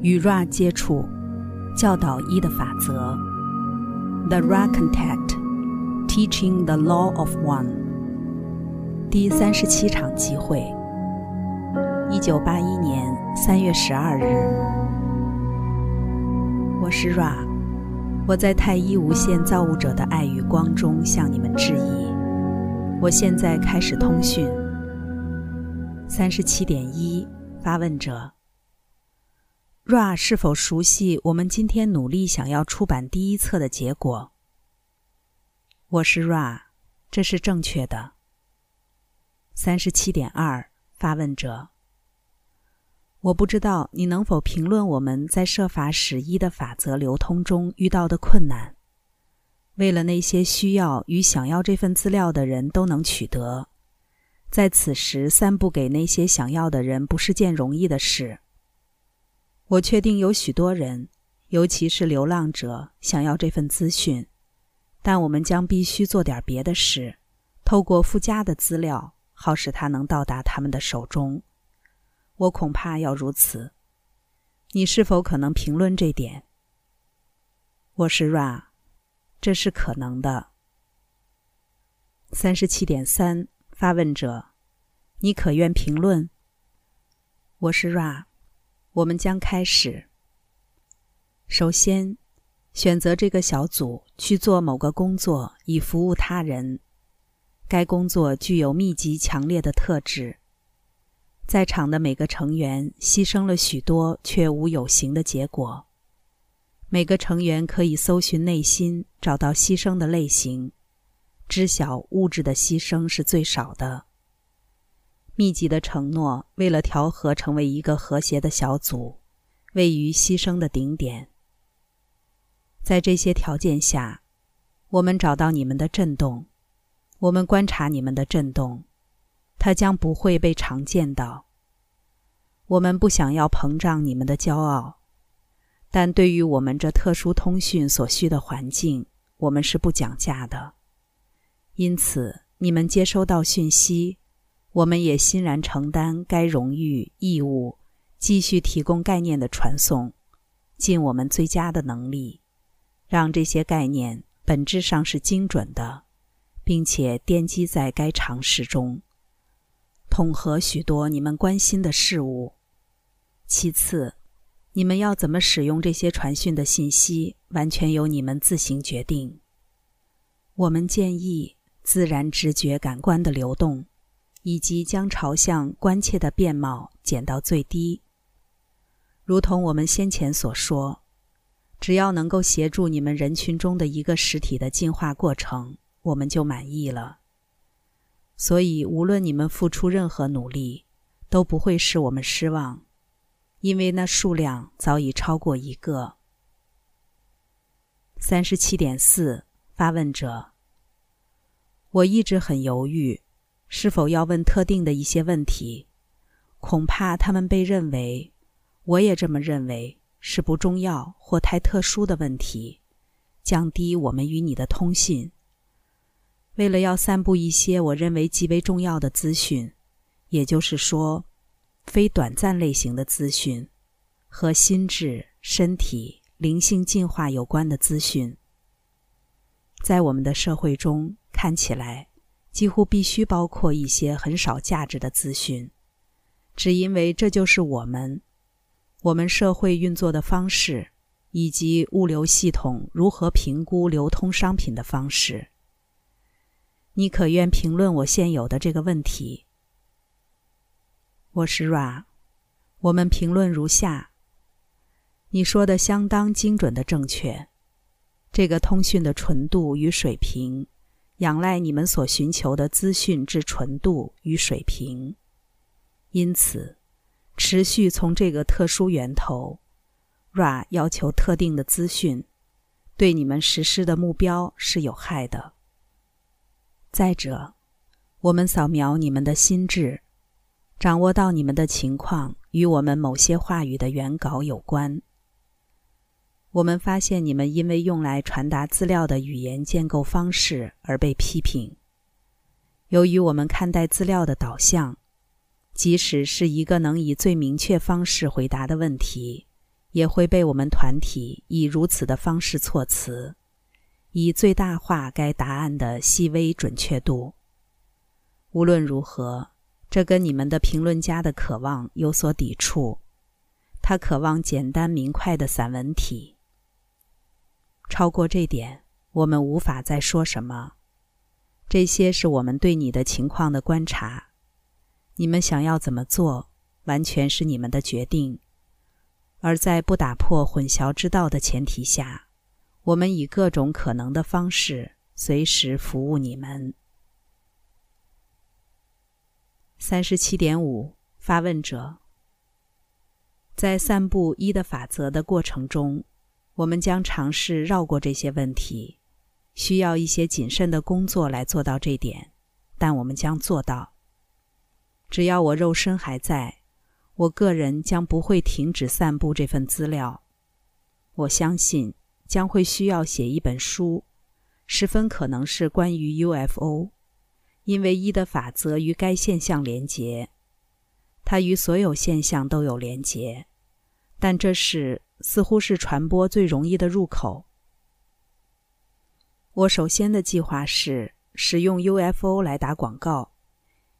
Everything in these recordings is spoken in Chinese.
与 Ra 接触，教导一的法则。The Ra Contact, Teaching the Law of One。第三十七场集会，一九八一年三月十二日。我是 Ra，我在太一无限造物者的爱与光中向你们致意。我现在开始通讯。三十七点一，发问者。Ra 是否熟悉我们今天努力想要出版第一册的结果？我是 Ra，这是正确的。三十七点二，发问者。我不知道你能否评论我们在设法使一的法则流通中遇到的困难。为了那些需要与想要这份资料的人都能取得，在此时散布给那些想要的人不是件容易的事。我确定有许多人，尤其是流浪者，想要这份资讯，但我们将必须做点别的事，透过附加的资料，好使它能到达他们的手中。我恐怕要如此。你是否可能评论这点？我是 Ra，这是可能的。三十七点三，发问者，你可愿评论？我是 Ra。我们将开始。首先，选择这个小组去做某个工作，以服务他人。该工作具有密集强烈的特质。在场的每个成员牺牲了许多，却无有形的结果。每个成员可以搜寻内心，找到牺牲的类型，知晓物质的牺牲是最少的。密集的承诺，为了调和成为一个和谐的小组，位于牺牲的顶点。在这些条件下，我们找到你们的震动，我们观察你们的震动，它将不会被常见到。我们不想要膨胀你们的骄傲，但对于我们这特殊通讯所需的环境，我们是不讲价的。因此，你们接收到讯息。我们也欣然承担该荣誉义务，继续提供概念的传送，尽我们最佳的能力，让这些概念本质上是精准的，并且奠基在该常识中，统合许多你们关心的事物。其次，你们要怎么使用这些传讯的信息，完全由你们自行决定。我们建议自然直觉感官的流动。以及将朝向关切的面貌减到最低。如同我们先前所说，只要能够协助你们人群中的一个实体的进化过程，我们就满意了。所以，无论你们付出任何努力，都不会使我们失望，因为那数量早已超过一个。三十七点四，发问者，我一直很犹豫。是否要问特定的一些问题？恐怕他们被认为，我也这么认为，是不重要或太特殊的问题，降低我们与你的通信。为了要散布一些我认为极为重要的资讯，也就是说，非短暂类型的资讯，和心智、身体、灵性进化有关的资讯，在我们的社会中看起来。几乎必须包括一些很少价值的资讯，只因为这就是我们，我们社会运作的方式，以及物流系统如何评估流通商品的方式。你可愿评论我现有的这个问题？我是 Ra，我们评论如下：你说的相当精准的正确，这个通讯的纯度与水平。仰赖你们所寻求的资讯之纯度与水平，因此，持续从这个特殊源头，Ra 要求特定的资讯，对你们实施的目标是有害的。再者，我们扫描你们的心智，掌握到你们的情况与我们某些话语的原稿有关。我们发现你们因为用来传达资料的语言建构方式而被批评。由于我们看待资料的导向，即使是一个能以最明确方式回答的问题，也会被我们团体以如此的方式措辞，以最大化该答案的细微准确度。无论如何，这跟你们的评论家的渴望有所抵触。他渴望简单明快的散文体。超过这点，我们无法再说什么。这些是我们对你的情况的观察。你们想要怎么做，完全是你们的决定。而在不打破混淆之道的前提下，我们以各种可能的方式随时服务你们。三十七点五，发问者。在散布一的法则的过程中，我们将尝试绕过这些问题，需要一些谨慎的工作来做到这点，但我们将做到。只要我肉身还在。我个人将不会停止散布这份资料。我相信将会需要写一本书，十分可能是关于 UFO，因为一的法则与该现象连结，它与所有现象都有连结，但这是似乎是传播最容易的入口。我首先的计划是使用 UFO 来打广告，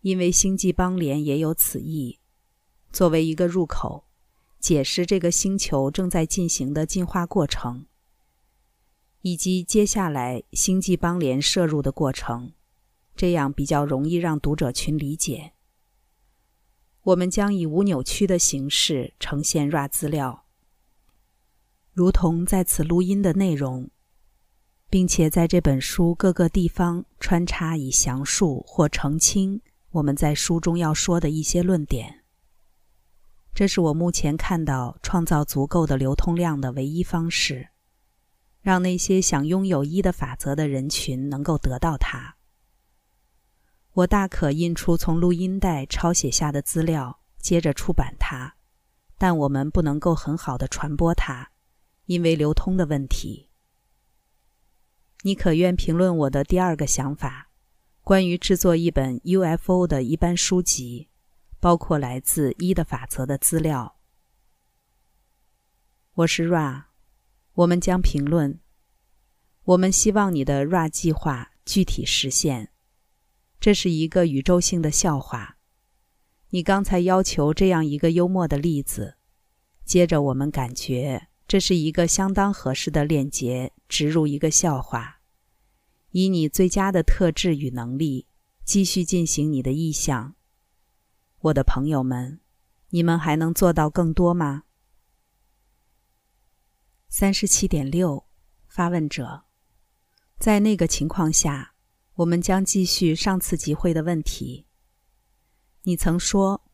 因为星际邦联也有此意。作为一个入口，解释这个星球正在进行的进化过程，以及接下来星际邦联摄入的过程，这样比较容易让读者群理解。我们将以无扭曲的形式呈现 RA 资料，如同在此录音的内容，并且在这本书各个地方穿插以详述或澄清我们在书中要说的一些论点。这是我目前看到创造足够的流通量的唯一方式，让那些想拥有一的法则的人群能够得到它。我大可印出从录音带抄写下的资料，接着出版它，但我们不能够很好的传播它，因为流通的问题。你可愿评论我的第二个想法，关于制作一本 UFO 的一般书籍？包括来自一的法则的资料。我是 Ra，我们将评论。我们希望你的 Ra 计划具体实现。这是一个宇宙性的笑话。你刚才要求这样一个幽默的例子，接着我们感觉这是一个相当合适的链接，植入一个笑话，以你最佳的特质与能力继续进行你的意向。我的朋友们，你们还能做到更多吗？三十七点六，发问者，在那个情况下，我们将继续上次集会的问题。你曾说，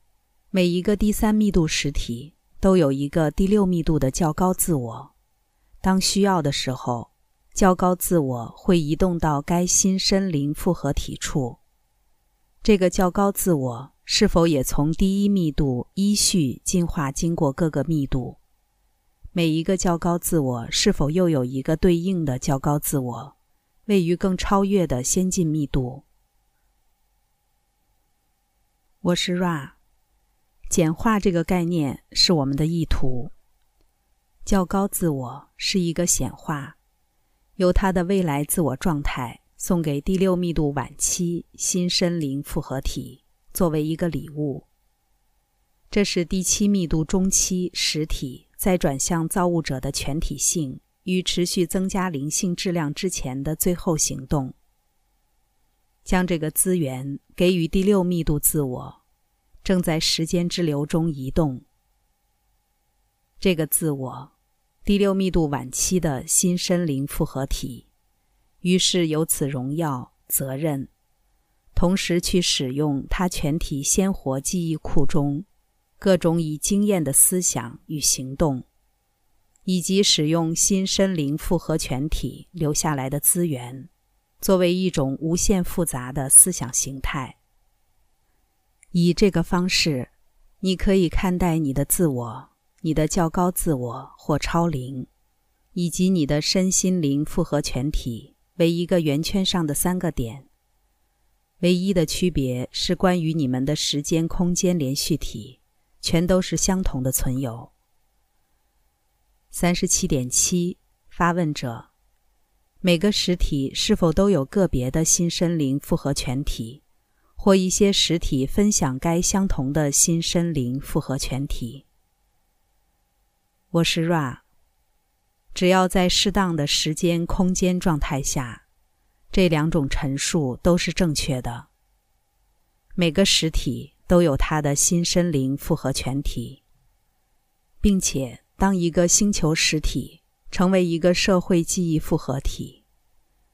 每一个第三密度实体都有一个第六密度的较高自我，当需要的时候，较高自我会移动到该新身灵复合体处。这个较高自我。是否也从第一密度依序进化，经过各个密度？每一个较高自我是否又有一个对应的较高自我，位于更超越的先进密度？我是 Ra，简化这个概念是我们的意图。较高自我是一个显化，由它的未来自我状态送给第六密度晚期新身灵复合体。作为一个礼物，这是第七密度中期实体在转向造物者的全体性与持续增加灵性质量之前的最后行动。将这个资源给予第六密度自我，正在时间之流中移动。这个自我，第六密度晚期的新身灵复合体，于是有此荣耀责任。同时去使用它全体鲜活记忆库中各种已经验的思想与行动，以及使用新身灵复合全体留下来的资源，作为一种无限复杂的思想形态。以这个方式，你可以看待你的自我、你的较高自我或超灵，以及你的身心灵复合全体为一个圆圈上的三个点。唯一的区别是，关于你们的时间空间连续体，全都是相同的存有。三十七点七，发问者：每个实体是否都有个别的新身灵复合全体，或一些实体分享该相同的新身灵复合全体？我是 Ra。只要在适当的时间、空间状态下，这两种陈述都是正确的。每个实体都有它的新身灵复合全体，并且当一个星球实体成为一个社会记忆复合体，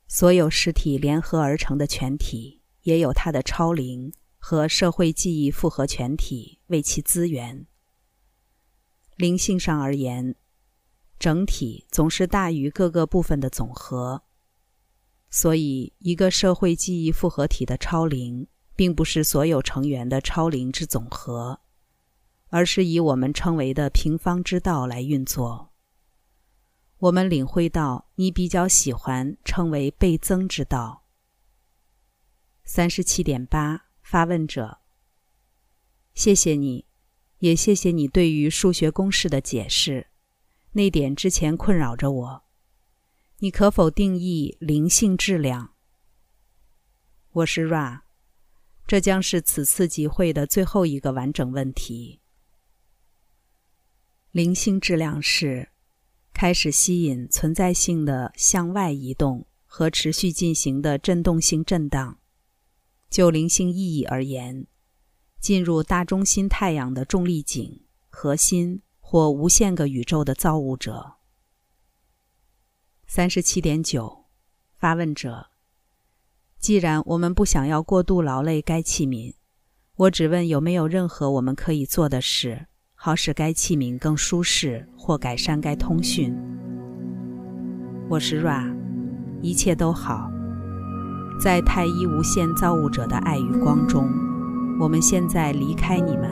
所有实体联合而成的全体也有它的超灵和社会记忆复合全体为其资源。灵性上而言，整体总是大于各个部分的总和。所以，一个社会记忆复合体的超灵，并不是所有成员的超灵之总和，而是以我们称为的平方之道来运作。我们领会到，你比较喜欢称为倍增之道。三十七点八，发问者，谢谢你。也谢谢你对于数学公式的解释，那点之前困扰着我。你可否定义灵性质量？我是 Ra，这将是此次集会的最后一个完整问题。灵性质量是开始吸引存在性的向外移动和持续进行的振动性震荡。就灵性意义而言。进入大中心太阳的重力井核心或无限个宇宙的造物者。三十七点九，发问者：既然我们不想要过度劳累该器皿，我只问有没有任何我们可以做的事，好使该器皿更舒适或改善该通讯。我是 Ra，一切都好，在太一无限造物者的爱与光中。我们现在离开你们，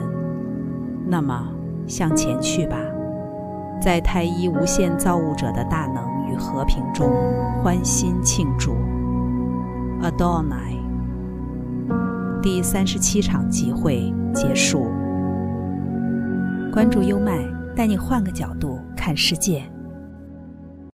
那么向前去吧，在太一无限造物者的大能与和平中欢欣庆祝。Adonai，第三十七场集会结束。关注优麦，带你换个角度看世界。